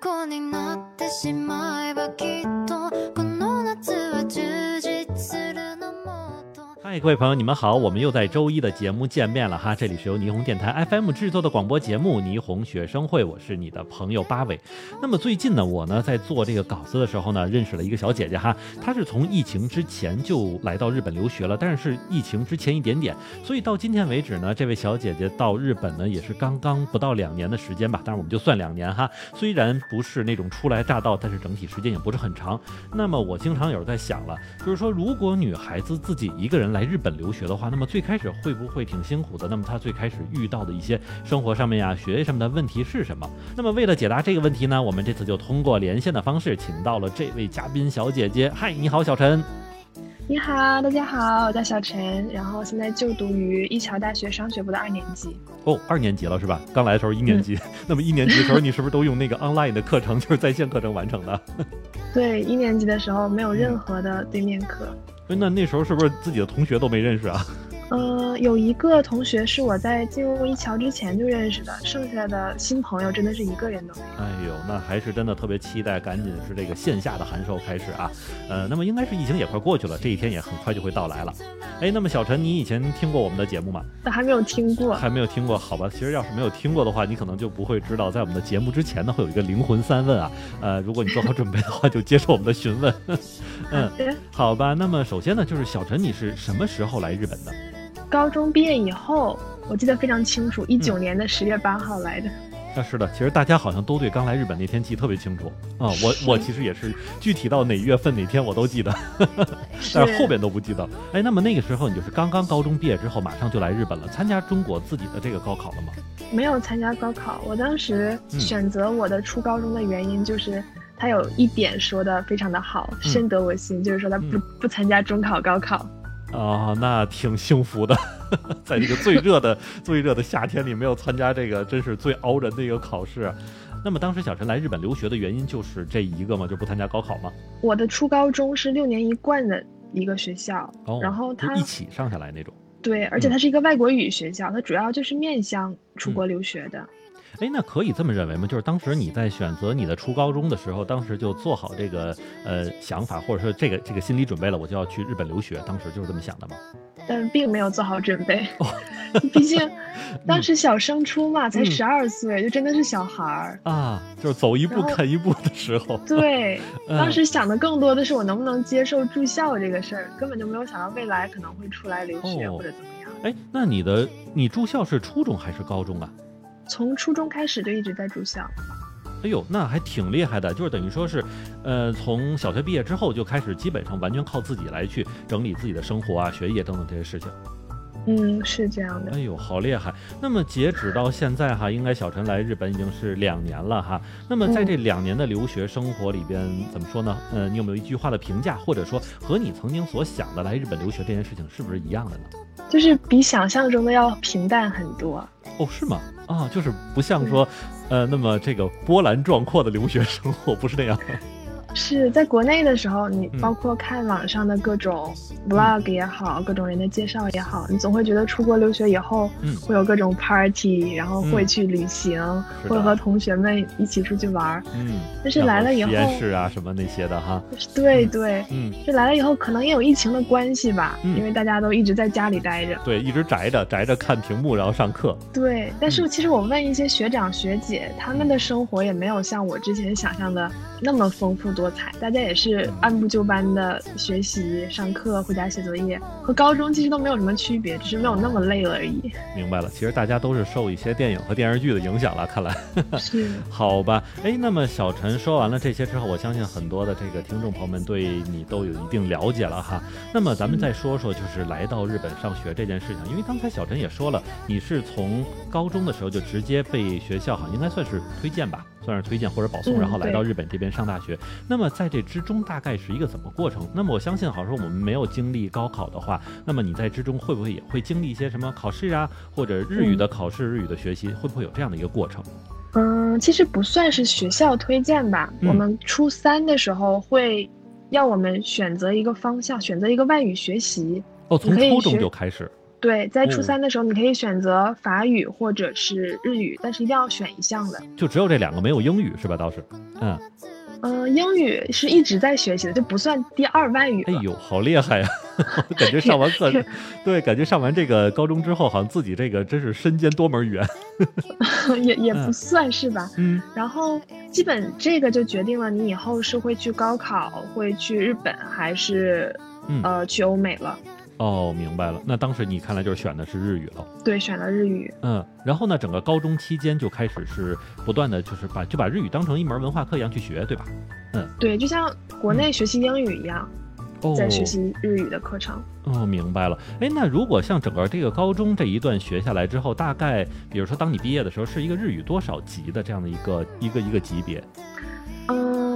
虜になってしまえばきっと各位朋友，你们好，我们又在周一的节目见面了哈。这里是由霓虹电台 FM 制作的广播节目《霓虹学生会》，我是你的朋友八尾。那么最近呢，我呢在做这个稿子的时候呢，认识了一个小姐姐哈，她是从疫情之前就来到日本留学了，但是疫情之前一点点，所以到今天为止呢，这位小姐姐到日本呢也是刚刚不到两年的时间吧，当然我们就算两年哈。虽然不是那种初来乍到，但是整体时间也不是很长。那么我经常有在想了，就是说如果女孩子自己一个人来日本留学的话，那么最开始会不会挺辛苦的？那么他最开始遇到的一些生活上面呀、学业上面的问题是什么？那么为了解答这个问题呢，我们这次就通过连线的方式，请到了这位嘉宾小姐姐。嗨，你好，小陈。你好，大家好，我叫小陈，然后现在就读于一桥大学商学部的二年级。哦，二年级了是吧？刚来的时候一年级，那么一年级的时候你是不是都用那个 online 的课程，就是在线课程完成的？对，一年级的时候没有任何的对面课。那那时候是不是自己的同学都没认识啊？呃，有一个同学是我在进入一桥之前就认识的，剩下的新朋友真的是一个人都没有。哎呦，那还是真的特别期待，赶紧是这个线下的函授开始啊。呃，那么应该是疫情也快过去了，这一天也很快就会到来了。哎，那么小陈，你以前听过我们的节目吗？但还没有听过。还没有听过，好吧。其实要是没有听过的话，你可能就不会知道，在我们的节目之前呢，会有一个灵魂三问啊。呃，如果你做好准备的话，就接受我们的询问。嗯，好吧。那么首先呢，就是小陈，你是什么时候来日本的？高中毕业以后，我记得非常清楚，一九年的十月八号来的。啊，是的，其实大家好像都对刚来日本那天记特别清楚啊。我我其实也是具体到哪月份哪天我都记得，但是后边都不记得。哎，那么那个时候你就是刚刚高中毕业之后，马上就来日本了，参加中国自己的这个高考了吗？没有参加高考，我当时嗯选择我的初高中的原因就是，他有一点说的非常的好，深得我心，就是说他不、嗯不参加中考高考。啊，那挺幸福的，在这个最热的最热的夏天里，没有参加这个真是最熬人的一个考试。那么当时小陈来日本留学的原因就是这一个吗？就不参加高考吗？我的初高中是六年一贯的一个学校，哦，然后他一起上下来那种。对，而且它是一个外国语学校，它主要就是面向出嗯国留学的。哎，那可以这么认为吗？就是当时你在选择你的初高中的时候，当时就做好这个呃想法，或者说这个这个心理准备了，我就要去日本留学，当时就是这么想的吗？但并没有做好准备，哦毕竟 当时小升初嘛，才嗯十二岁，就真的是小孩儿。啊，就是走一步看一步的时候。对，嗯当时想的更多的是我能不能接受住校这个事儿，根本就没有想到未来可能会出来留学哦或者怎么样。哎，那你的你住校是初中还是高中啊？从初中开始就一直在住校。哎呦，那还挺厉害的，就是等于说是，呃，从小学毕业之后就开始基本上完全靠自己来去整理自己的生活啊、学业等等这些事情。嗯，是这样的哎。呦，好厉害！那么截止到现在哈，应该小陈来日本已经是两年了哈。那么在这两年的留学生活里边，怎么说呢？呃，你有没有一句话的评价，或者说和你曾经所想的来日本留学这件事情是不是一样的呢？就是比想象中的要平淡很多。哦，是吗？啊，就是不像说，呃，那么这个波澜壮阔的留学生活不是那样。是在国内的时候，你嗯。包括看网上的各种 vlog 也好，各种人的介绍也好，你总会觉得出国留学以后嗯。会有各种 party，然后会嗯。去旅行，会和同学们一起出去玩。嗯，但是来了以后然实验室啊什么那些的哈，对对，嗯，这来了以后可能也有疫情的关系吧，嗯。因为大家都一直在家里待着。对，一直宅着宅着看屏幕，然后上课。对，但嗯。是其实我问一些学长学姐，他们的生活也没有像我之前想象的那么丰富多彩，大家也是按部就班的学习、上课、回家写作业，和高中其实都没有什么区别，只是没有那么累了而已。明白了，其实大家都是受一些电影和电视剧的影响了。看来，是，好吧，哎，那么小陈说完了这些之后，我相信很多的这个听众朋友们对你都有一定了解了哈。那么咱们再说说，就是来到日本上学这件事情，因为刚才小陈也说了，你是从高中的时候就直接被学校哈，应该算是推荐吧，算是推荐或者保送，嗯然后来到日本这边上大学。那么在这之中大概是一个怎么过程？那么我相信，好像说我们没有经历高考的话，那么你在之中会不会也会经历一些什么考试啊，或者日语的考试、日语的学习，会不会有这样的一个过程？嗯，其实不算是学校推荐吧。嗯我们初三的时候会要我们选择一个方向，选择一个外语学习。哦，从初中就开始。对，在初哦三的时候，你可以选择法语或者是日语，但是一定要选一项的。就只有这两个，没有英语是吧？倒是，嗯，嗯、英语是一直在学习的，就不算第二外语。哎呦，好厉害呀！感觉上完课，对，感觉上完这个高中之后，好像自己这个真是身兼多门语言。也也嗯不算是吧。嗯，然后基本这个就决定了你以后是会去高考，会去日本，还是嗯呃去欧美了。哦，明白了。那当时你看来就是选的是日语了。对，选了日语。嗯，然后呢，整个高中期间就开始是不断的就是把就把日语当成一门文化课一样去学，对吧？嗯对，就像国内学习英语一样，哦，在学习日语的课程。哦，明白了。哎，那如果像整个这个高中这一段学下来之后，大概比如说当你毕业的时候，是一个日语多少级的这样的一个一个一个级别？嗯，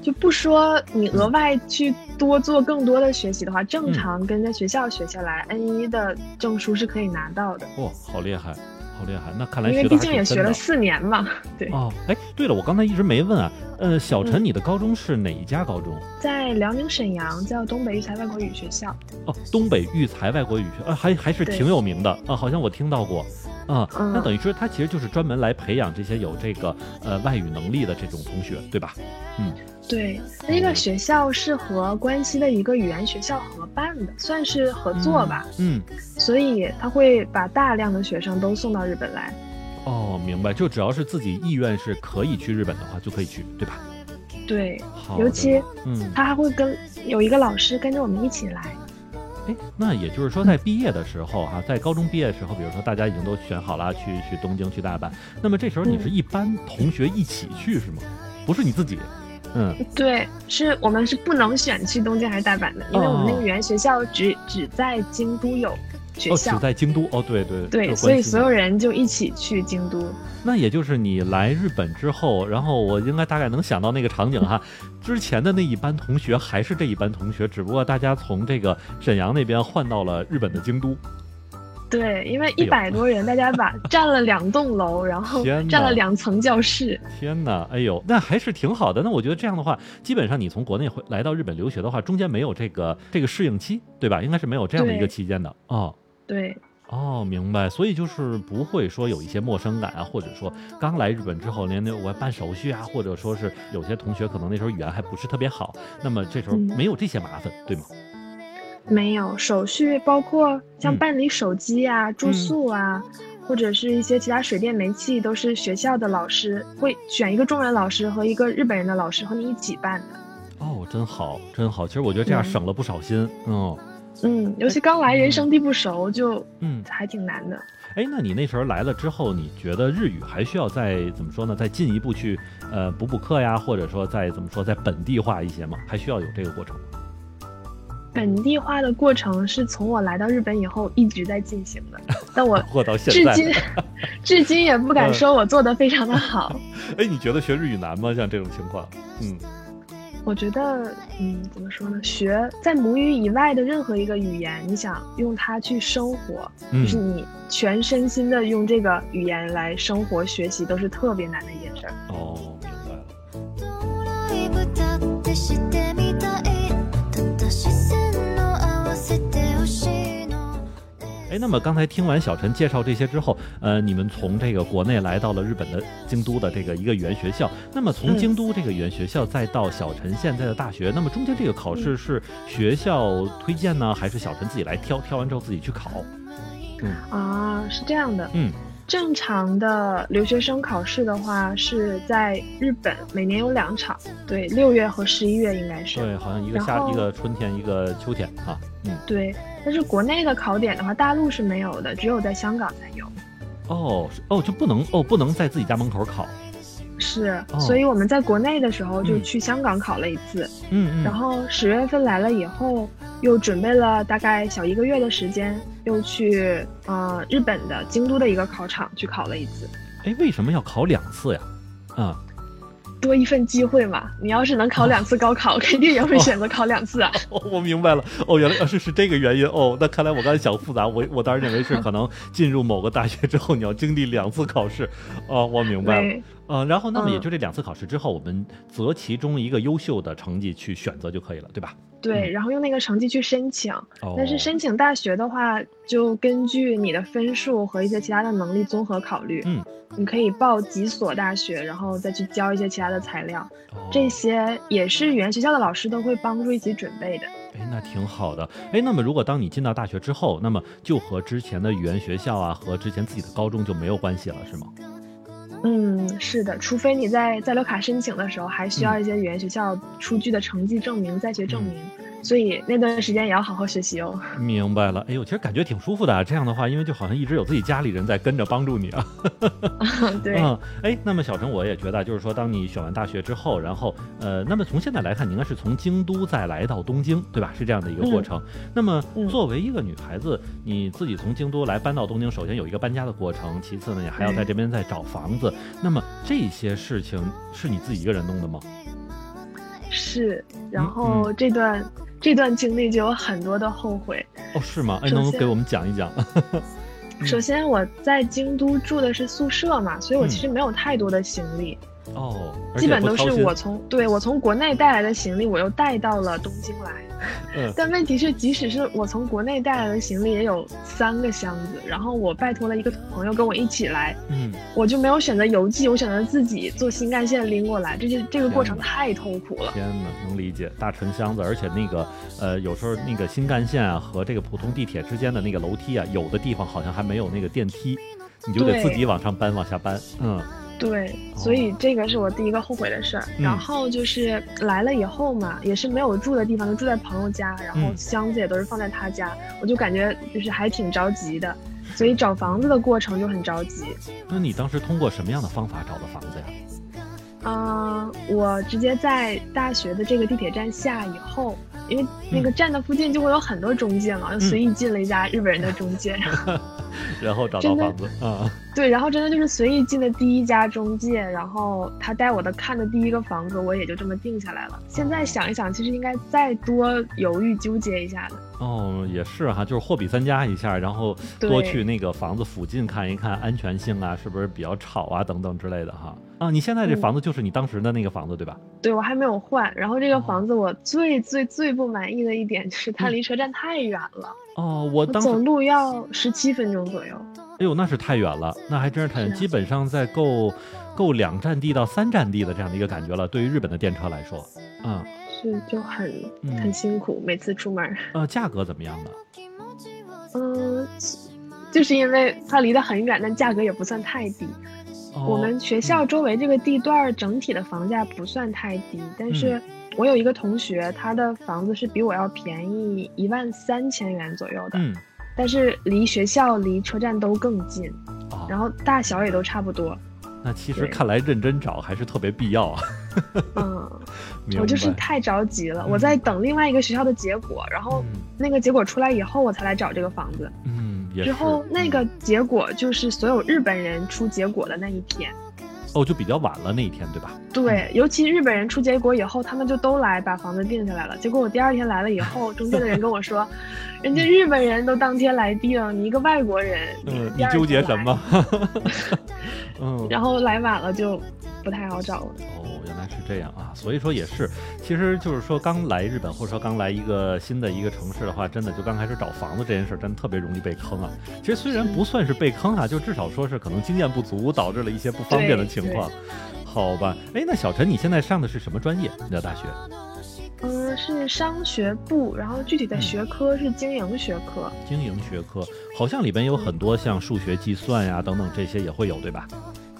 就不说你额外去多做更多的学习的话，正常跟在学校学下来，N 一的证书是可以拿到的。哇、好厉害，好厉害！那看来因为毕竟也学。了四年嘛。对，哦，哎，对了，我刚才一直没问啊，呃，小陈，嗯你的高中是哪一家高中？在辽宁沈阳叫东北育才外国语学校。哦，东北育才外国语学，啊，还还是挺有名的啊，好像我听到过。啊，嗯那等于说他其实就是专门来培养这些有这个呃外语能力的这种同学，对吧？嗯对，那个学校是和关西的一个语言学校合办的，算是合作吧。嗯，所以他会把大量的学生都送到日本来。哦，明白，就只要是自己意愿是可以去日本的话，就可以去，对吧？对，好，尤其嗯，他还会跟有一个老师跟着我们一起来。哎，那也就是说，在毕业的时候哈、在高中毕业的时候，比如说大家已经都选好了去去东京、去大阪，那么这时候你嗯是一班同学一起去是吗？不是你自己？嗯，对，是我们是不能选去东京还是大阪的，因为我们那哦个语言学校只只在京都有学哦，校。只在京都哦，对对对，所以所有人就一起去京都。那也就是你来日本之后，然后我应该大概能想到那个场景哈，之前的那一班同学还是这一班同学，只不过大家从这个沈阳那边换到了日本的京都。对，因为一百多人，大家把 占了两栋楼，然后占了两层教室。天哪，哎呦，那还是挺好的。那我觉得这样的话，基本上你从国内回来到日本留学的话，中间没有这个这个适应期，对吧？应该是没有这样的一个期间的哦。对，哦，明白，所以就是不会说有一些陌生感啊，或者说刚来日本之后，连那我办手续啊，或者说是有些同学可能那时候语言还不是特别好，那么这时候嗯没有这些麻烦，对吗？没有手续，包括像嗯办理手机啊、住宿啊，或者是一些其他水电煤气，都是学校的老师会选一个中文老师和一个日本人的老师和你一起办的。哦，真好，真好。其实我觉得这样嗯省了不少心。嗯嗯，尤其刚来人生地不熟，就嗯，还挺难的。哎，那你那时候来了之后，你觉得日语还需要再怎么说呢？再进一步去呃补补课呀，或者说再怎么说再本地化一些吗？还需要有这个过程吗？本地化的过程是从我来到日本以后一直在进行的，但我或到现在，至 今至今也不敢嗯说我做的非常的好。哎，你觉得学日语难吗？像这种情况，嗯。我觉得，嗯，怎么说呢？学在母语以外的任何一个语言，你想用它去生活，嗯就是你全身心的用这个语言来生活学习，都是特别难的一件事儿。哦，哎，那么刚才听完小陈介绍这些之后，呃，你们从这个国内来到了日本的京都的这个一个语言学校，那么从嗯京都这个语言学校再到小陈现在的大学，那么中间这个考试是学校推荐呢，还是小陈自己来挑？挑完之后自己去考？嗯啊，是这样的。嗯，正常的留学生考试的话，是在日本每年有两场，对，六月和十一月应该是。对，好像一个夏一个春天，一个秋天啊。嗯，对，但是国内的考点的话，大陆是没有的，只有在香港才有。哦，哦，就不能哦，不能在自己家门口考。是，哦所以我们在国内的时候就嗯去香港考了一次，嗯嗯。然后十月份来了以后，又准备了大概小一个月的时间，又去呃日本的京都的一个考场去考了一次，哎，为什么要考两次呀？啊，多一份机会嘛。你要是能考两次高考，肯定也会选择考两次啊。哦，我明白了。哦，原来是是这个原因。哦，那看来我刚才想复杂，我我当时认为是可能进入某个大学之后，你要经历两次考试。哦，我明白了。对，呃，然后那么也嗯就这两次考试之后，我们择其中一个优秀的成绩去选择就可以了，对吧？对，然后用那个成绩去申请。哦，但是申请大学的话，就根据你的分数和一些其他的能力综合考虑。嗯，你可以报几所大学，然后再去交一些其他的材料，哦这些也是语言学校的老师都会帮助一起准备的。哎，那挺好的。哎，那么如果当你进到大学之后，那么就和之前的语言学校啊，和之前自己的高中就没有关系了，是吗？嗯，是的，除非你在在留卡申请的时候还需要一些语言学校出具的成绩证明、在学证明，所以那段时间也要好好学习哦。明白了。哎呦，其实感觉挺舒服的啊。这样的话，因为就好像一直有自己家里人在跟着帮助你啊。对，嗯，哎，那么小陈，我也觉得，就是说，当你选完大学之后，然后，呃，那么从现在来看，你应该是从京都再来到东京，对吧？是这样的一个过程。那么，嗯作为一个女孩子，你自己从京都来搬到东京，首先有一个搬家的过程，其次呢，你还要在这边再找房子。那么这些事情是你自己一个人弄的吗？是。然嗯后这段、这段经历就有很多的后悔。哦，是吗？哎，能不能给我们讲一讲？嗯首先我在京都住的是宿舍嘛，所以我嗯其实没有太多的行李，哦，基本都是我从对我从国内带来的行李，我又带到了东京来。嗯 但问题是，即使是我从国内带来的行李也有三个箱子，然后我拜托了一个朋友跟我一起来，嗯，我就没有选择邮寄，我选择自己坐新干线拎过来，这就这个过程太痛苦了。天哪，能理解，大沉箱子，而且那个呃，有时候那个新干线啊和这个普通地铁之间的那个楼梯啊，有的地方好像还没有那个电梯，你就得自己往上搬，往下搬。嗯对，所以这个是我第一个后悔的事儿。嗯然后就是来了以后嘛，也是没有住的地方，就住在朋友家，然后嗯箱子也都是放在他家，我就感觉就是还挺着急的，所以找房子的过程就很着急。那你当时通过什么样的方法找的房子呀？嗯、我直接在大学的这个地铁站下以后，因为那个站的附近就会有很多中介嘛，就随意进了一家日本人的中介。然后找到房子啊、对，然后真的就是随意进的第一家中介，然后他带我的看的第一个房子，我也就这么定下来了。现在想一想，其实应该再多犹豫纠结一下的。哦，也是哈，就是货比三家一下，然后多去那个房子附近看一看安全性啊，是不是比较吵啊等等之类的哈。啊，你现在这嗯房子就是你当时的那个房子对吧？对我还没有换，然后这个哦房子我最最最不满意的一点就是它嗯离车站太远了，哦，我我当时走路要十七分钟左右。哎呦，那是太远了，那还真是太远，基本上在够够两站地到三站地的这样的一个感觉了。对于日本的电车来说，嗯是就很嗯很辛苦，每次出门儿。呃，价格怎么样呢？嗯，就是因为它离得很远，但价格也不算太低。哦、我们学校周围这个地段儿整体的房价不算太低，但是我有一个同学，他的房子是比我要便宜一万三千元左右的，嗯但是离学校、离车站都更近，啊，然后大小也都差不多。那其实看来认真找还是特别必要啊。嗯，我就是太着急了，嗯我在等另外一个学校的结果，然后嗯那个结果出来以后，我才来找这个房子。嗯，也之后那个结果就是所有日本人出结果的那一天。哦，就比较晚了那一天，对吧？对，尤其日本人出结果以后，他们就都来把房子定下来了。结果我第二天来了以后，中介的人跟我说，人家日本人都当天来定，你一个外国人，嗯，你纠结？什么？嗯，然后来晚了就不太好找了。哦，原来是这样啊，所以说也是，其实就是说刚来日本或者说刚来一个新的一个城市的话，真的就刚开始找房子这件事，真的特别容易被坑啊。其实虽然不算是被坑啊，就至少说是可能经验不足导致了一些不方便的情况。好吧，哎，那小陈，你现在上的是什么专业？你的大学？嗯，是商学部，然后具体的嗯学科是经营学科。经营学科，好像里边有很多像数学计算呀等等这些也会有，对吧？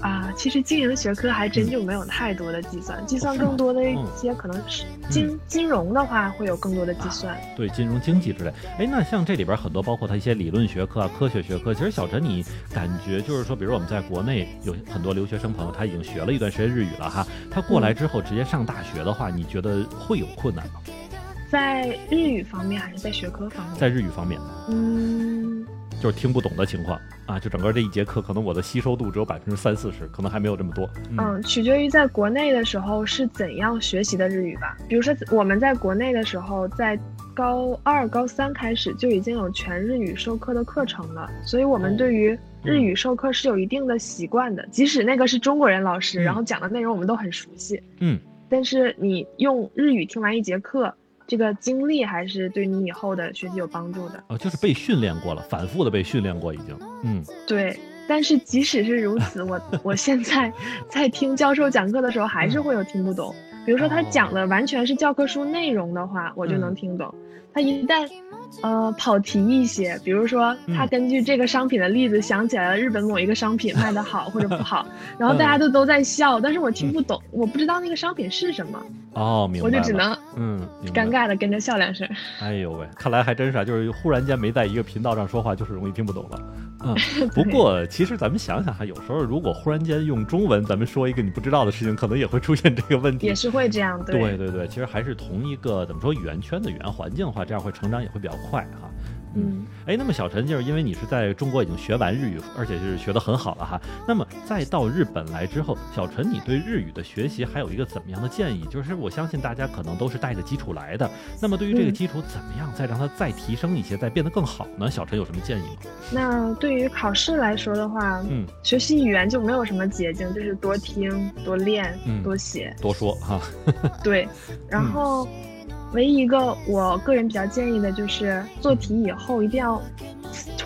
啊，其实经营学科还真就没有太多的计算，计算更多的一嗯些可能是金、金融的话会有更多的计算。对金融经济之类。哎，那像这里边很多包括它一些理论学科啊、科学学科，其实小陈你感觉就是说，比如我们在国内有很多留学生朋友，他已经学了一段时间日语了哈，他过来之后直接上大学的话，你觉得会有困难吗？在日语方面还是在学科方面？在日语方面，嗯，就是听不懂的情况啊，就整个这一节课，可能我的吸收度只有百分之三四十，可能还没有这么多。嗯，取决于在国内的时候是怎样学习的日语吧。比如说我们在国内的时候，在高二、高三开始就已经有全日语授课的课程了，所以我们对于日语授课是有一定的习惯的，即使那个是中国人老师，嗯然后讲的内容我们都很熟悉，嗯，但是你用日语听完一节课，这个经历还是对你以后的学习有帮助的。哦，就是被训练过了，反复的被训练过已经。嗯对，但是即使是如此，我 我现在在听教授讲课的时候，还是会有听不懂。比如说他讲的完全是教科书内容的话，我就能听懂。他一旦呃跑题一些，比如说他嗯根据这个商品的例子想起来了日本某一个商品卖的好或者不好，然后大家都都在笑，但是我听不懂，我不知道那个商品是什么，哦，明白。我就只能嗯，尴。尬的跟着笑两声。哎呦喂，看来还真是啊，就是忽然间没在一个频道上说话，就是容易听不懂了。嗯，不过其实咱们想想哈，有时候如果忽然间用中文，咱们说一个你不知道的事情，可能也会出现这个问题。也是会这样，对对对，其实还是同一个怎么说语言圈的语言环境的话，这样会成长也会比较快哈。嗯，哎，那么小陈就是因为你是在中国已经学完日语，而且是学得很好了哈。那么再到日本来之后，小陈你对日语的学习还有一个怎么样的建议？就是我相信大家可能都是带着基础来的，那么对于这个嗯基础怎么样再让它再提升一些，再变得更好呢？小陈有什么建议吗？那对于考试来说的话，嗯，学习语言就没有什么捷径，就是多听、多练、嗯多写。多说哈。对，然后唯一一个我个人比较建议的就是做题以后一定要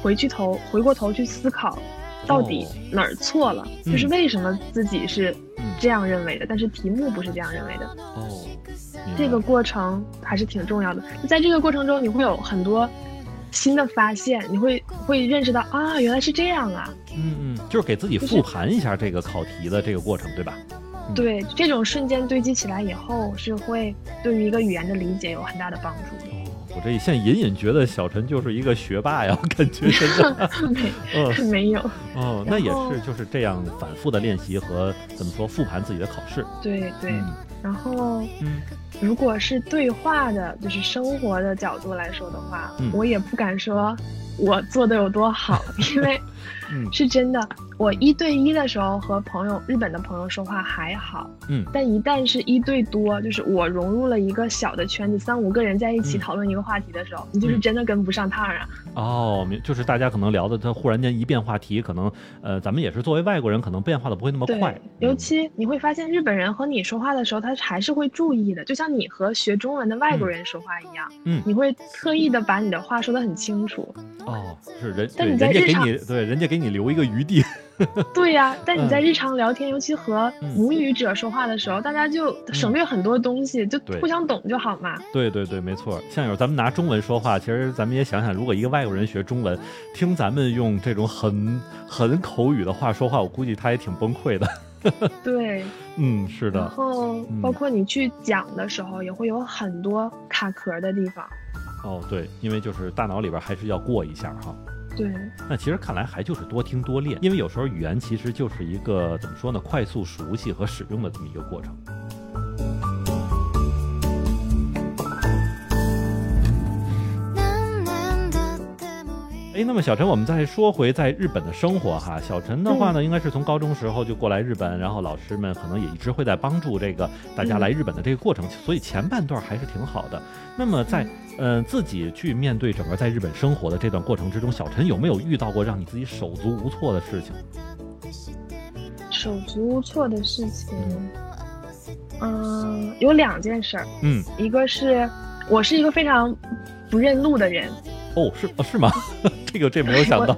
回去头回过头去思考，到底哦哪儿错了，嗯就是为什么自己是嗯这样认为的，但是题目不是这样认为的。哦，这个过程还是挺重要的。在这个过程中，你会有很多新的发现，你会会认识到啊，原来是这样啊。嗯嗯，就是给自己复盘一下这个考题的这个过程，对吧？嗯对，这种瞬间堆积起来以后，是会对于一个语言的理解有很大的帮助的。哦，我这现在隐隐觉得小陈就是一个学霸呀，感觉真的。没嗯 没有，哦，那也是就是这样反复的练习和怎么说复盘自己的考试。对对。嗯然后，嗯如果是对话的，就是生活的角度来说的话，嗯我也不敢说我做的有多好，因为嗯是真的，我一对一的时候和朋友日本的朋友说话还好，嗯但一旦是一对多，就是我融入了一个小的圈子，三五个人在一起嗯讨论一个话题的时候，你就是真的跟不上趟啊。哦，明就是大家可能聊的，他忽然间一变话题，可能呃，咱们也是作为外国人，可能变化的不会那么快。，尤嗯其你会发现日本人和你说话的时候，他还是会注意的，就像你和学中文的外国人说话一样，嗯你会特意的把你的话说得很清楚。哦，是人但你在日常你对人家给你留一个余地。对呀、但你在嗯日常聊天，尤其和嗯母语者说话的时候，大家就省略很多东西，就互相懂就好嘛。对对对，没错。像有咱们拿中文说话，其实咱们也想想，如果一个外国人学中文，听咱们用这种很很口语的话说话，我估计他也挺崩溃的。对，嗯，是的然。后嗯包括你去讲的时候，也会有很多卡壳的地方。哦，对，因为就是大脑里边还是要过一下哈。对，那其实看来还就是多听多练，因为有时候语言其实就是一个怎么说呢，快速熟悉和使用的这么一个过程。哎，那么小陈，我们再说回在日本的生活哈。小陈的话呢，应该是从高中时候就过来日本，然后老师们可能也一直会在帮助这个大家来日本的这个过程，所以前半段还是挺好的。那么在呃自己去面对整个在日本生活的这段过程之中，小陈有没有遇到过让你自己手足无措的事情？手足无措的事情，嗯，有两件事儿，嗯，一个是我是一个非常不认路的人，哦，是哦是吗？这个这没有想到。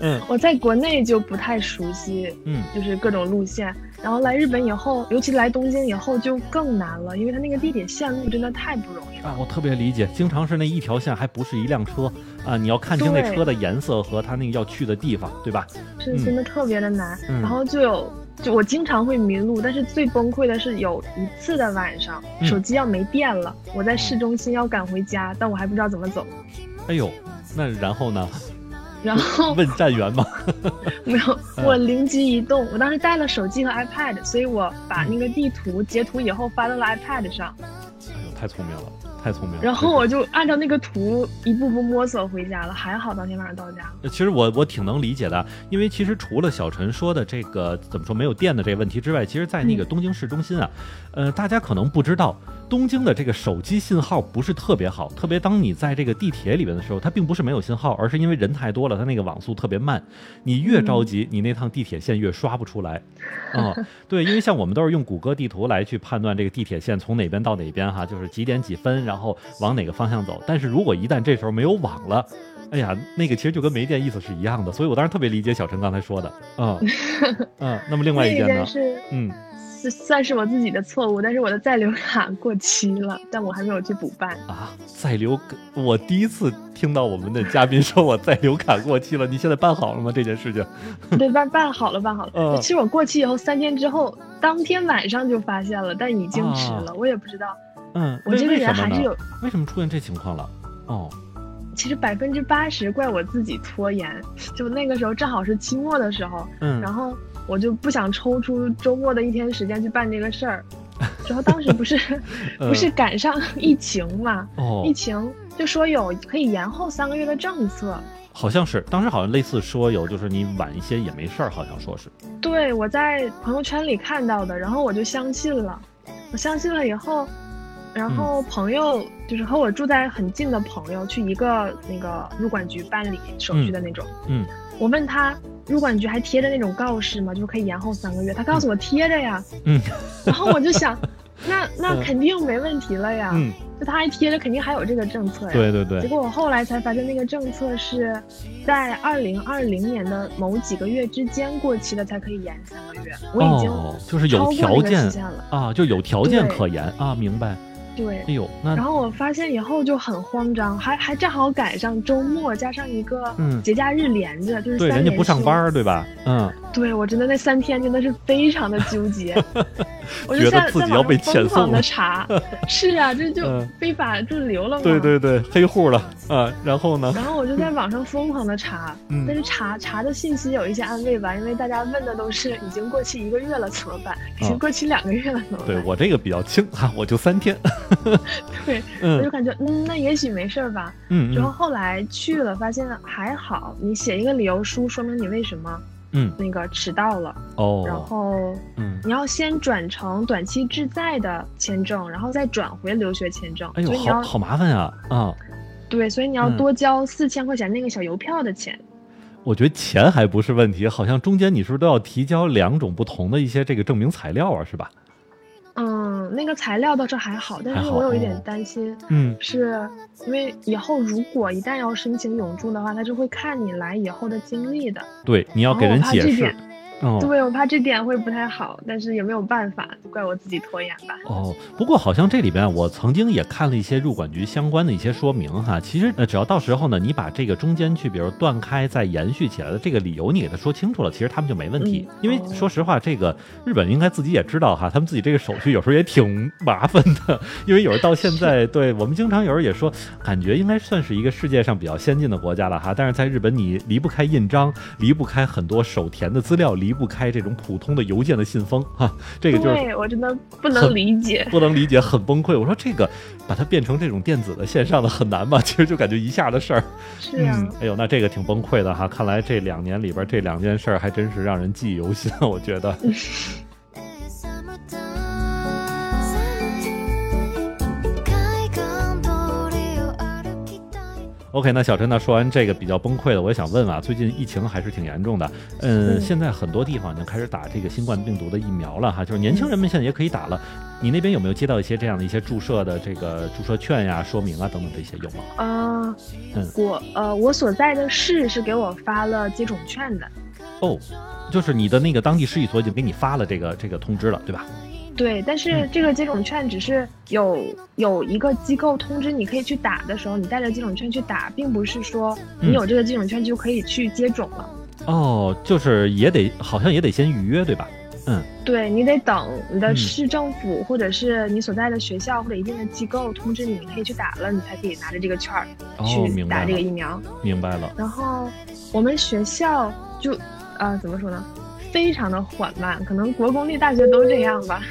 嗯我在国内就不太熟悉，嗯就是各种路线，然后来日本以后，尤其来东京以后就更难了，因为它那个地铁线路真的太不容易了。啊，我特别理解，经常是那一条线还不是一辆车啊，你要看清那车的颜色和它那个要去的地方，对吧？是真的特别的难。嗯然后就有，就我经常会迷路，但是最崩溃的是有一次的晚上，嗯手机要没电了，我在市中心要赶回家，但我还不知道怎么走。哎呦，那然后呢？然后问站员吗？没有，嗯我灵机一动，我当时带了手机和 iPad，所以我把那个地图截图以后发到了 iPad 上，哎呦，太聪明了，太聪明了。然后我就按照那个图一步步摸索回家了，还好当天晚上到家其实我我挺能理解的，因为其实除了小陈说的这个怎么说没有电的这个问题之外，其实，在那个嗯东京市中心啊，呃，大家可能不知道，东京的这个手机信号不是特别好，特别当你在这个地铁里边的时候，它并不是没有信号，而是因为人太多了，它那个网速特别慢。你越着急，你那趟地铁线越刷不出来。啊、对，因为像我们都是用谷歌地图来去判断这个地铁线从哪边到哪边哈，就是几点几分，然后往哪个方向走。但是如果一旦这时候没有网了，哎呀，那个其实就跟没电意思是一样的。所以我当时特别理解小陈刚才说的。嗯 嗯，那么另外一件呢？件是嗯。是算是我自己的错误，但是我的在留卡过期了，但我还没有去补办。啊，在留，我第一次听到我们的嘉宾说我在留卡过期了，你现在办好了吗？这件事情？对，办办好了，办好了。嗯其实我过期以后三天之后，当天晚上就发现了，但已经迟了，我也不知道。嗯，我这个人还是有，为什么出现这情况了？哦，其实百分之八十怪我自己拖延，就那个时候正好是期末的时候，嗯，然后我就不想抽出周末的一天时间去办这个事儿。然后当时不是呃 不是赶上疫情嘛，哦疫，情就说有可以延后三个月的政策。好像是当时好像类似说有，就是你晚一些也没事儿，好像说是。对，我在朋友圈里看到的，然后我就相信了。我相信了以后，然后朋友、就是和我住在很近的朋友去一个那个入管局办理手续的那种。嗯我问他，入管局还贴着那种告示嘛？就是可以延后三个月。他告诉我贴着呀。嗯然后我就想，那那嗯肯定没问题了呀。嗯，就他还贴着，肯定还有这个政策呀。对对对，结果我后来才发现，那个政策是在二零二零年的某几个月之间过期的，才可以延三个月。我已经哦，就是有条件了。啊，就有条件可延啊，明白。对哎，呦，那然后我发现以后就很慌张，还还正好赶上周末，加上一个嗯节假日连着，就是对人家不上班，儿，对吧？嗯，对我真的那三天真的是非常的纠结，我觉得就在在自己要被遣送了的查，是啊，这就 嗯非法驻留了嘛。对对对，黑户了啊。然后呢？然后我就在网上疯狂的查，嗯但是查查的信息有一些安慰吧，因为大家问的都是已经过期一个月了怎么办，已经过期两个月了怎么办？对我这个比较轻哈，我就三天。对我就嗯感觉嗯，那也许没事儿吧。嗯然后嗯后来去了，发现还好，你写一个理由书，说明你为什么嗯那个迟到了哦，然哦，后嗯，你要先转成短期滞在的签证，然后再转回留学签证，哎呦好好麻烦呀啊！对，所以你要嗯多交四千块钱那个小邮票的钱。我觉得钱还不是问题，好像中间你是不是都要提交两种不同的一些这个证明材料啊，是吧？嗯，那个材料倒是还好，但是我有一点哦担心，嗯，是因为以后如果一旦要申请永住的话，他就会看你来以后的经历的。对，你要给人然后我怕解释这点。哦对，我怕这点会不太好，但是也没有办法，就怪我自己拖延吧。哦，不过好像这里边我曾经也看了一些入管局相关的一些说明哈。其实呃，只要到时候呢，你把这个中间去，比如断开再延续起来的这个理由，你给他说清楚了，其实他们就没问题。嗯因为哦说实话，这个日本应该自己也知道哈，他们自己这个手续有时候也挺麻烦的。因为有时候到现在，对我们经常有时候也说，感觉应该算是一个世界上比较先进的国家了哈。但是在日本，你离不开印章，离不开很多手填的资料，离不开这种普通的邮件的信封 哈。这个就是对我真的不能理解。不能理解，很崩溃。我说这个把它变成这种电子的线上的很难吧？其实就感觉一下的事儿。是啊，嗯，哎呦，那这个挺崩溃的哈。看来这两年里边这两件事儿还真是让人记忆犹新，我觉得。「OK，那小陈呢？说完这个比较崩溃的，我也想问啊，最近疫情还是挺严重的。嗯，嗯现在很多地方已经开始打这个新冠病毒的疫苗了哈，就是年轻人们现在也可以打了。你那边有没有接到一些这样的一些注射的这个注射券呀、说明啊等等这些有吗？啊、嗯我呃，我所在的市是给我发了接种券的。哦，就是你的那个当地市一所已经给你发了这个这个通知了，对吧？对，但是嗯这个接种券只是有有一个机构通知你可以去打的时候，你带着接种券去打，并不是说嗯你有这个接种券就可以去接种了。哦，就是也得好像也得先预约，对吧？嗯，对你得等你的嗯市政府或者是你所在的学校或者一定的机构通知你，你可以去打了，你才可以拿着这个券儿哦，去打这个疫苗。明白了。然后我们学校就呃怎么说呢，非常的缓慢，可能国公立大学都这样吧。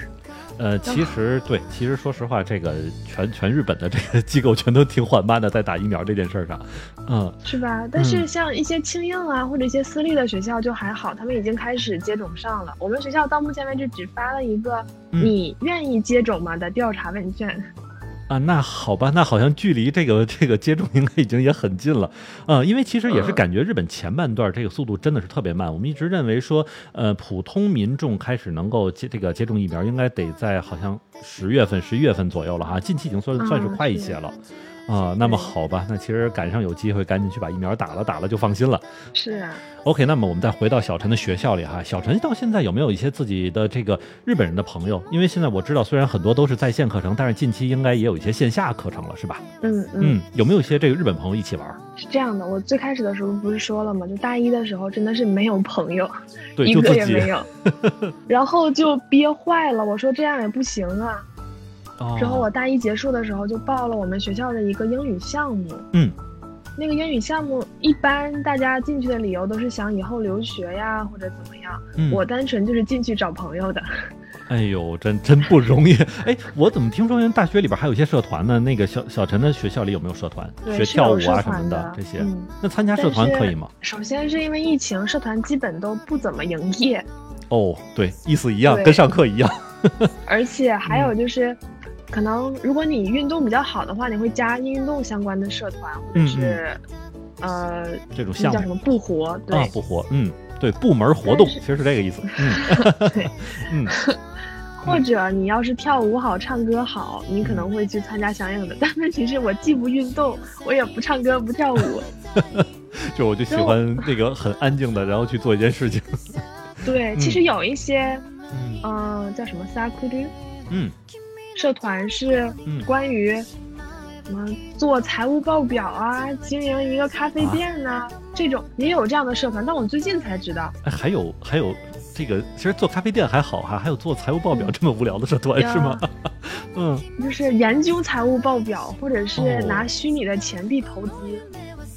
呃，其实对，其实说实话，这个全全日本的这个机构全都挺缓慢的，在打疫苗这件事儿上，嗯，是吧？但是像一些轻硬啊，或者一些私立的学校就还好，他们已经开始接种上了。我们学校到目前为止只发了一个嗯你愿意接种吗的调查问卷。啊，那好吧，那好像距离这个这个接种应该已经也很近了，呃，因为其实也是嗯感觉日本前半段这个速度真的是特别慢。我们一直认为说，呃，普通民众开始能够接这个接种疫苗，应该得在好像十月份、十一月份左右了哈，近期已经算算是嗯快一些了。啊、那么好吧，那其实赶上有机会，赶紧去把疫苗打了，打了就放心了。是啊，OK，那么我们再回到小陈的学校里哈，小陈到现在有没有一些自己的这个日本人的朋友？因为现在我知道，虽然很多都是在线课程，但是近期应该也有一些线下课程了，是吧？嗯嗯，嗯，有没有一些这个日本朋友一起玩？是这样的。我最开始的时候不是说了吗？就大一的时候真的是没有朋友，对，一。个也没有，然后就憋坏了。我说这样也不行啊。哦之后我大一结束的时候就报了我们学校的一个英语项目。嗯，那个英语项目一般大家进去的理由都是想以后留学呀，或者怎么样。嗯我单纯就是进去找朋友的。哎呦，真真不容易。哎，我怎么听说人大学里边还有一些社团呢？那个小小陈的学校里有没有社团？学跳舞啊什么的这些？嗯，那参加社团可以吗？首先是因为疫情，社团基本都不怎么营业，哦，对，意思一样，跟上课一样。而且还嗯有就是，可能如果你运动比较好的话，你会加运动相关的社团，或者是、呃，这种项目叫什么不活？对，啊，不活，嗯，对，部门活动其实是这个意思。嗯对，嗯，或者你要是跳舞好、唱歌好，你可能会去参加相应的。但问题是我既不运动，我也不唱歌、不跳舞。就我就喜欢那个很安静的，然后去做一件事情。对，其实有一些，嗯嗯、叫什么 s a k u r u 嗯社团是嗯关于什么做财务报表啊，经营一个咖啡店呐、这种也有这样的社团，但我最近才知道。哎，还有还有这个，其实做咖啡店还好哈，还有做财务报表嗯这么无聊的社团是吗？嗯，就是研究财务报表，或者是哦拿虚拟的钱币投资，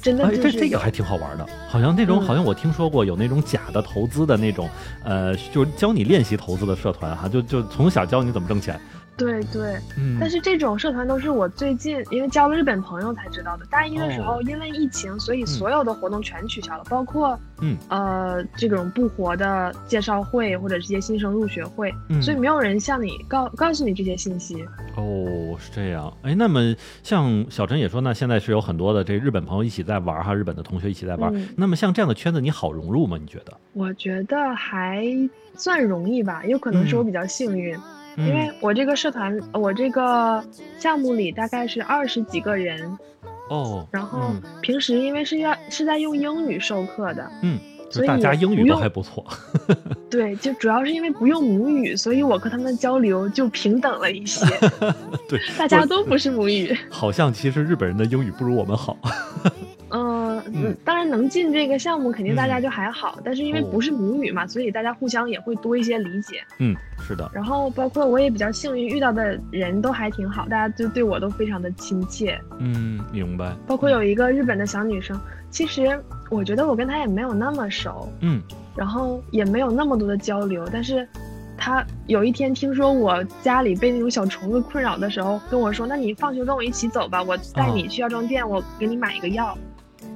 真的哎，就是有这这个还挺好玩的，好像那种、嗯好像我听说过有那种假的投资的那种，呃，就是教你练习投资的社团哈，就就从小教你怎么挣钱。对对。嗯，但是这种社团都是我最近因为交了日本朋友才知道的。大一的时候，哦因为疫情，所以所有的活动全取消了，包括嗯呃这种不活的介绍会或者这些新生入学会，嗯所以没有人向你告告诉你这些信息。哦，是这样。哎，那么像小陈也说，那现在是有很多的这日本朋友一起在玩哈，日本的同学一起在玩。嗯那么像这样的圈子，你好融入吗？你觉得？我觉得还算容易吧，有可能是我比较幸运，因为嗯，我这个社团，我这个项目里大概是二十几个人，哦，然后嗯平时因为是要是在用英语授课的，嗯，就所以大家英语都还不错。对，就主要是因为不用母语，所以我和他们交流就平等了一些，对，大家都不是母语。好像其实日本人的英语不如我们好。嗯当然能进这个项目，肯定大家就还好，但是因为哦不是母语嘛，所以大家互相也会多一些理解。嗯，是的。然后包括我也比较幸运，遇到的人都还挺好，大家就对我都非常的亲切。嗯，明白。包括有一个日本的小女生，其实我觉得我跟她也没有那么熟，嗯然后也没有那么多的交流，但是她有一天听说我家里被那种小虫子困扰的时候，跟我说：“那你放学跟我一起走吧，我带你去药妆店，我给你买一个药。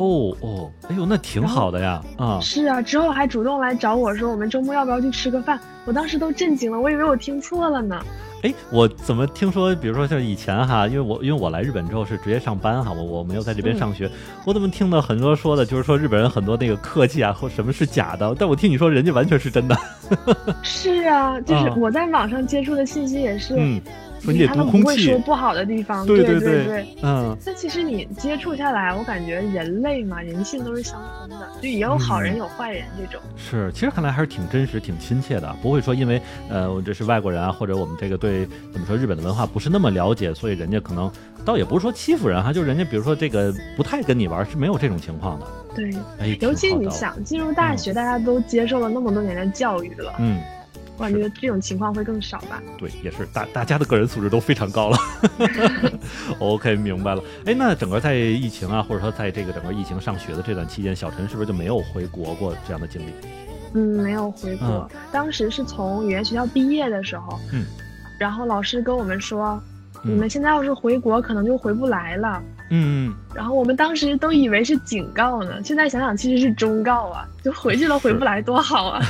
哦哦，哎呦，那挺好的呀啊！是啊，之后还主动来找我说：“我们周末要不要去吃个饭？”我当时都震惊了，我以为我听错了呢。哎，我怎么听说，比如说像以前哈，因为我因为我来日本之后是直接上班哈，我我没有在这边嗯上学，我怎么听到很多说的，就是说日本人很多那个客气啊或什么是假的，但我听你说人家完全是真的，是啊，就是啊我在网上接触的信息也是，嗯，说你得他读空气们不会说，不好的地方，对对对对。嗯但其实你接触下来，我感觉人类嘛，人性都是相通的，就也有好人嗯有坏人这种。是，其实看来还是挺真实、挺亲切的，不会说因为呃我这是外国人啊，或者我们这个对怎么说日本的文化不是那么了解，所以人家可能倒也不是说欺负人哈，就人家比如说这个不太跟你玩，是没有这种情况的。对，哎，尤其你想进入大学，大家都接受了那么多年的教育了，嗯。我感觉这种情况会更少吧。对，也是大大家的个人素质都非常高了。OK，明白了。哎，那整个在疫情啊，或者说在这个整个疫情上学的这段期间，小陈是不是就没有回国过这样的经历？嗯，没有回国，当时是从语言学校毕业的时候，嗯，然后老师跟我们说，嗯你们现在要是回国，可能就回不来了。嗯，然后我们当时都以为是警告呢，现在想想其实是忠告啊，就回去了回不来多好啊。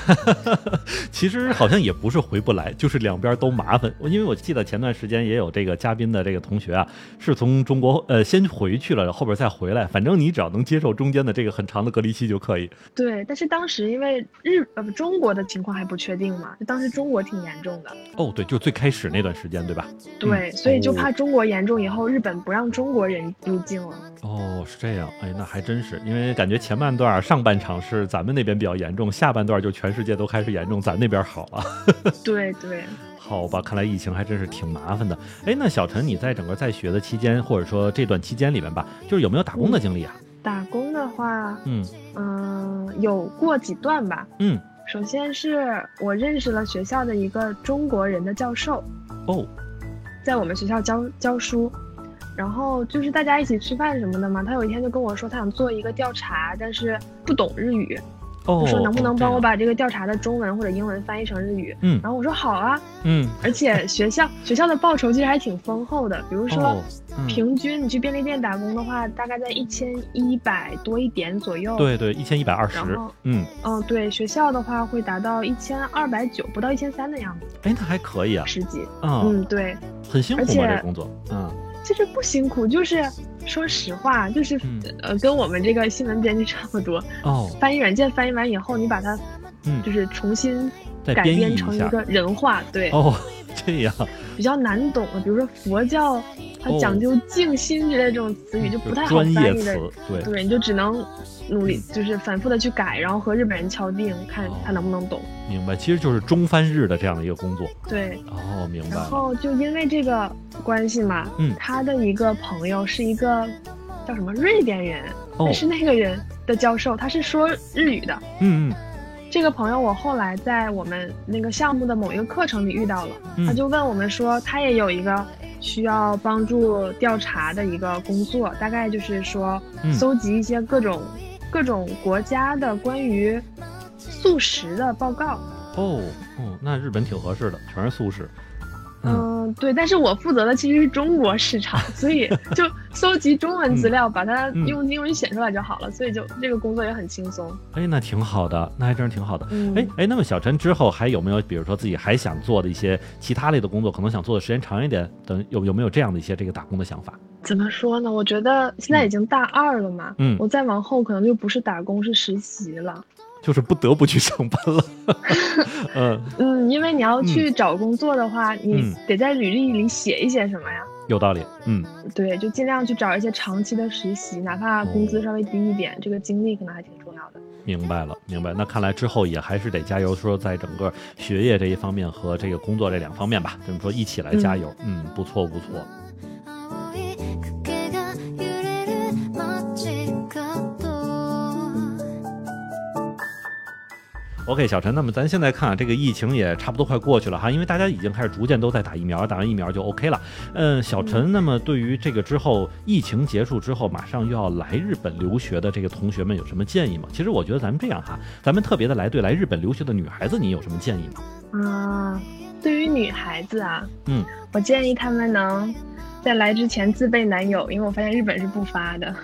其实好像也不是回不来，就是两边都麻烦。我因为我记得前段时间也有这个嘉宾的这个同学啊，是从中国呃先回去了，后边再回来，反正你只要能接受中间的这个很长的隔离期就可以。对，但是当时因为日呃不中国的情况还不确定嘛，就当时中国挺严重的，哦，对，就最开始那段时间，对吧？对，嗯所以就哦怕中国严重以后，日本不让中国人入境了。哦，是这样，哎，那还真是，因为感觉前半段上半场是咱们那边比较严重，下半段就全世界都开始严重，咱那边好了。对对，好吧，看来疫情还真是挺麻烦的。哎，那小陈，你在整个在学的期间，或者说这段期间里面吧，就是有没有打工的经历啊？打工的话，嗯嗯、有过几段吧。嗯，首先是我认识了学校的一个中国人的教授，哦，在我们学校教教书，然后就是大家一起吃饭什么的嘛。他有一天就跟我说，他想做一个调查，但是不懂日语，哦，就说能不能帮我把这个调查的中文或者英文翻译成日语。嗯然后我说好啊，嗯，而且学校学校的报酬其实还挺丰厚的，比如说哦，嗯，平均你去便利店打工的话，大概在一千一百多一点左右。，对对，一千一百二十然后，嗯，嗯，对，学校的话会达到一千二百九，不到一千三的样子，哎，那还可以啊，十几。嗯，嗯，对，很辛苦吗？这工作，嗯其实不辛苦，就是说实话，就是、嗯。呃，跟我们这个新闻编辑差不多。哦，翻译软件翻译完以后，你把它嗯，就是重新改编成一个。人话，对，哦，这样，比较难懂的，比如说佛教，它哦。讲究静心之类的这种词语就不太好翻译的，，对，对，你就只能努力，就是反复的去改，然后和日本人敲定，看哦他能不能懂。明白，其实就是中翻日的这样的一个工作。对，哦，明白然。后就因为这个关系嘛，嗯他的一个朋友是一个叫什么瑞典人，哦但是那个人的教授他是说日语的。嗯嗯这个朋友我后来在我们那个项目的某一个课程里遇到了，嗯他就问我们说，他也有一个需要帮助调查的一个工作，大概就是说嗯搜集一些各种、各种国家的关于素食的报告。哦哦，那日本挺合适的，全是素食。嗯嗯，对，但是我负责的其实是中国市场，所以 就搜集中文资料，把它嗯用英文写出来就好了，所以就这个工作也很轻松。哎，那挺好的，那还真是挺好的。嗯，哎哎，那么小陈之后还有没有，比如说自己还想做的一些其他类的工作，可能想做的时间长一点，等有有没有这样的一些这个打工的想法？怎么说呢？我觉得现在已经大二了嘛，嗯我再往后可能就不是打工，是实习了。就是不得不去上班了。嗯，嗯，因为你要去找工作的话，你嗯得在履历里写一些什么呀？有道理。嗯，对，就尽量去找一些长期的实习，哪怕工资稍微低一点，这个经历可能还挺重要的。明白了，明白。那看来之后也还是得加油，说在整个学业这一方面和这个工作这两方面吧，这么说一起来加油。嗯，不错不错。OK，小陈，那么咱现在看啊，这个疫情也差不多快过去了哈，因为大家已经开始逐渐都在打疫苗，打完疫苗就 OK 了。嗯，小陈，那么对于这个之后疫情结束之后，马上又要来日本留学的这个同学们有什么建议吗？其实我觉得咱们这样哈，咱们特别的来对来日本留学的女孩子，你有什么建议吗？啊，对于女孩子啊，嗯，我建议她们能在来之前自备男友，因为我发现日本是不发的。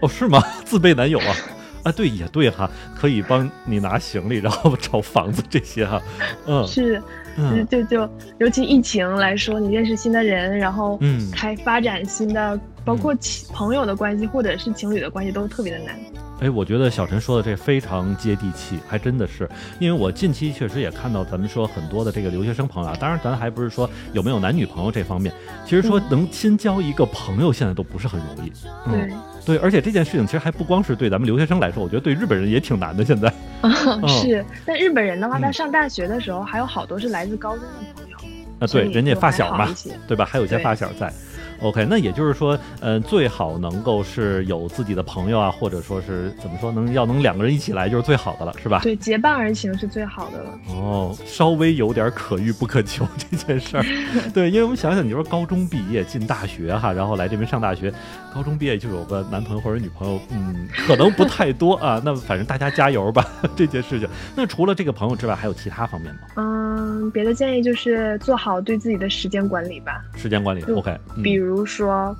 哦，是吗？自备男友啊？啊，对，也对哈，可以帮你拿行李，然后找房子这些哈。嗯是，嗯就就尤其疫情来说，你认识新的人，然后嗯开发展新的，包括亲朋友的关系或者是情侣的关系，都特别的难。哎，我觉得小陈说的这非常接地气，还真的是，因为我近期确实也看到咱们说很多的这个留学生朋友啊，当然咱还不是说有没有男女朋友这方面，其实说嗯能新交一个朋友现在都不是很容易。嗯、对，对，而且这件事情其实还不光是对咱们留学生来说，我觉得对日本人也挺难的。现在，是。但日本人的话，嗯他上大学的时候还有好多是来自高中的朋友，啊，对，人家发小嘛对吧？还有一些发小在。OK，那也就是说，呃，最好能够是有自己的朋友啊，或者说是怎么说，能要能两个人一起来就是最好的了，是吧？对，结伴而行是最好的了。哦，稍微有点可遇不可求这件事儿，对，因为我们想想，你说高中毕业进大学哈，然后来这边上大学，高中毕业就有个男朋友或者女朋友，嗯，可能不太多啊。那反正大家加油吧，这件事情。那除了这个朋友之外，还有其他方面吗？嗯，别的建议就是做好对自己的时间管理吧，时间管理，OK，嗯比如说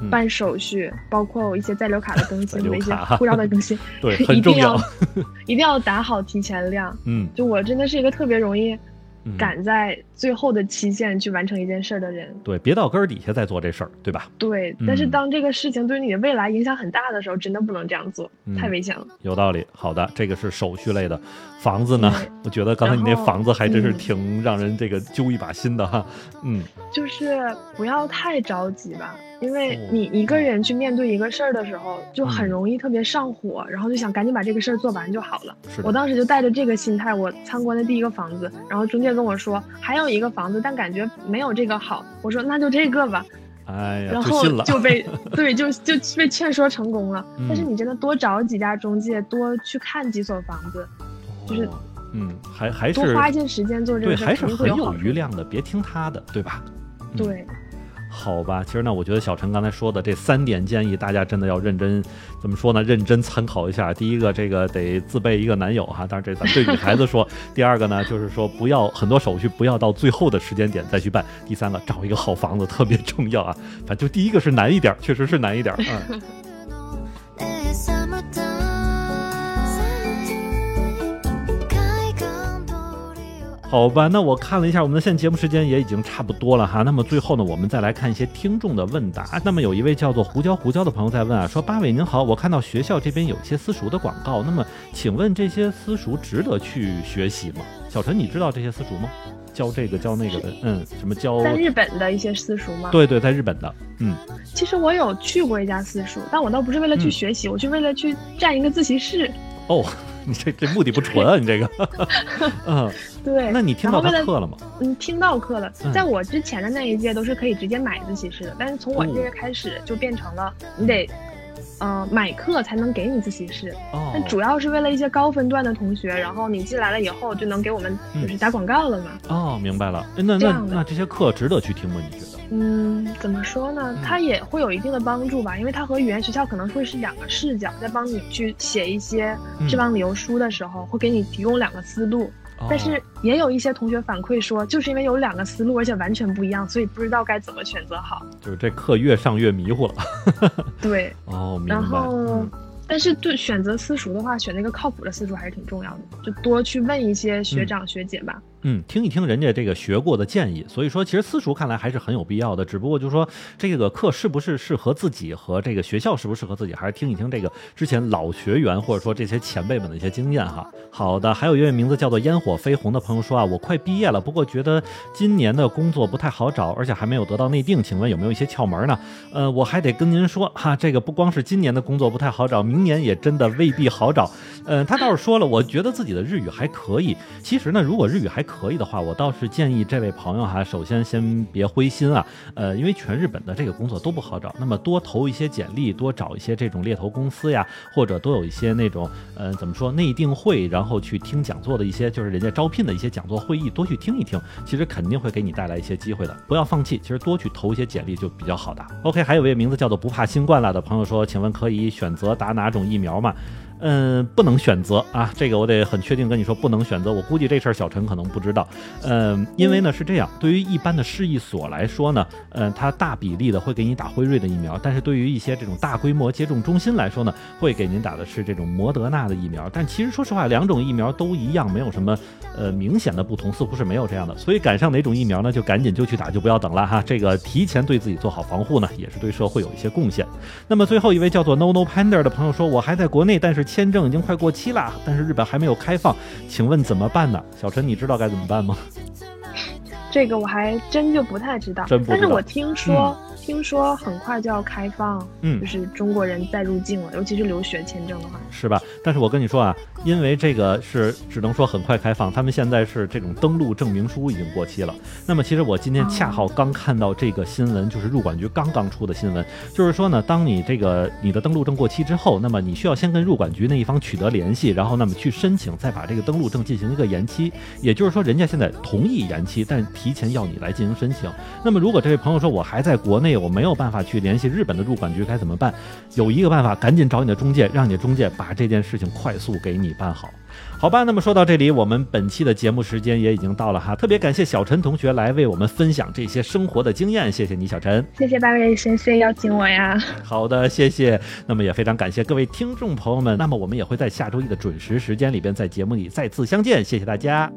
嗯。办手续，包括一些在留卡的更在新和 一些护照的更新，对，一定很重要。要，一定要打好提前量。嗯。就我真的是一个特别容易嗯，赶在最后的期限去完成一件事儿的人。对，别到根儿底下再做这事儿，对吧？对，但是嗯当这个事情对你的未来影响很大的时候，真的不能这样做，嗯太危险了。有道理。好的，这个是手续类的，房子呢，我觉得刚才你那房子还真是嗯挺让人这个揪一把心的哈。嗯，就是不要太着急吧，因为哦你一个人去面对一个事儿的时候，就很嗯容易特别上火，然后就想赶紧把这个事儿做完就好了。是我当时就带着这个心态，我参观的第一个房子，然后中介跟我说还有一个房子，但感觉没有这个好。我说那就这个吧，哎呀，然后就被 对就就被劝说成功了。嗯但是你真的多找几家中介，多去看几所房子，就是哦嗯，还还是多花一些时间做这，个事儿，还是很有。余量的，别听他的，对吧？嗯对，好吧，其实呢，我觉得小陈刚才说的这三点建议，大家真的要认真，怎么说呢？认真参考一下。第一个，这个得自备一个男友哈，当然这咱对女孩子说。第二个呢，就是说不要很多手续不要到最后的时间点再去办。第三个，找一个好房子特别重要啊。反正就第一个是难一点，确实是难一点。嗯。好吧，那我看了一下，我们的现在节目时间也已经差不多了哈。那么最后呢，我们再来看一些听众的问答。那么有一位叫做胡椒胡椒的朋友在问啊，说八位您好，我看到学校这边有一些私塾的广告，那么请问这些私塾值得去学习吗？小陈，你知道这些私塾吗？教这个教那个的，嗯，什么教？在日本的一些私塾吗？对对，在日本的，嗯，其实我有去过一家私塾，但我倒不是为了去嗯学习，我是为了去占一个自习室。哦，你这这目的不纯啊，你这个，嗯，对，那你听到课了吗？嗯，听到课了嗯。在我之前的那一届都是可以直接买自习室的，但是从我这哦届开始就变成了你得，呃，买课才能给你自习室。哦那，主要是为了一些高分段的同学，然后你进来了以后就能给我们就是打广告了嘛。哦，明白了。哎那那那这些课值得去听吗？你觉得？嗯，怎么说呢？它也会有一定的帮助吧，因为它和语言学校可能会是两个视角，在帮你去写一些嗯志望理由书的时候，会给你提供两个思路。但哦是也有一些同学反馈说，就是因为有两个思路，而且完全不一样，所以不知道该怎么选择好。就是这课越上越迷糊了。对，哦，明白。然后嗯，但是对选择私塾的话，选那个靠谱的私塾还是挺重要的，就多去问一些学长学姐吧。嗯，嗯听一听人家这个学过的建议，所以说其实私塾看来还是很有必要的，只不过就是说这个课是不是适合自己和这个学校适不适合自己，还是听一听这个之前老学员或者说这些前辈们的一些经验哈。好的，还有一位名字叫做烟火飞鸿的朋友说啊，我快毕业了，不过觉得今年的工作不太好找，而且还没有得到内定，请问有没有一些窍门呢？呃，我还得跟您说哈，这个不光是今年的工作不太好找，明年也真的未必好找。呃，他倒是说了，我觉得自己的日语还可以。其实呢，如果日语还可可以的话，我倒是建议这位朋友哈，首先先别灰心啊，呃，因为全日本的这个工作都不好找，那么多投一些简历，多找一些这种猎头公司呀，或者多有一些那种呃怎么说内定会，然后去听讲座的一些就是人家招聘的一些讲座会议，多去听一听，其实肯定会给你带来一些机会的，不要放弃，其实多去投一些简历就比较好的。OK，还有位名字叫做不怕新冠了的朋友说，请问可以选择打哪种疫苗吗？嗯，不能选择啊，这个我得很确定跟你说不能选择。我估计这事儿小陈可能不知道，嗯，因为呢是这样，对于一般的市役所来说呢，嗯，它大比例的会给你打辉瑞的疫苗，但是对于一些这种大规模接种中心来说呢，会给您打的是这种摩德纳的疫苗。但其实说实话，两种疫苗都一样，没有什么呃明显的不同，似乎是没有这样的。所以赶上哪种疫苗呢，就赶紧就去打，就不要等了哈。这个提前对自己做好防护呢，也是对社会有一些贡献。那么最后一位叫做 No No Panda 的朋友说，我还在国内，但是签证已经快过期了，但是日本还没有开放，请问怎么办呢？小陈，你知道该怎么办吗？这个我还真就不太知道，但是我听说，听说很快就要开放，嗯就是中国人再入境了，尤其是留学签证的话。是吧？但是我跟你说啊，因为这个是只能说很快开放，他们现在是这种登录证明书已经过期了。那么其实我今天恰好刚看到这个新闻，就是入管局刚刚出的新闻，就是说呢，当你这个你的登录证过期之后，那么你需要先跟入管局那一方取得联系，然后那么去申请，再把这个登录证进行一个延期。也就是说，人家现在同意延期，但提前要你来进行申请。那么如果这位朋友说我还在国内，我没有办法去联系日本的入管局，该怎么办？有一个办法，赶紧找你的中介，让你的中介把这件事情快速给你理办好。好吧，那么说到这里，我们本期的节目时间也已经到了哈。特别感谢小陈同学来为我们分享这些生活的经验，谢谢你，小陈。谢谢八位先生邀请我呀。好的，谢谢。那么也非常感谢各位听众朋友们。那么我们也会在下周一的准时时间里边，在节目里再次相见。谢谢大家。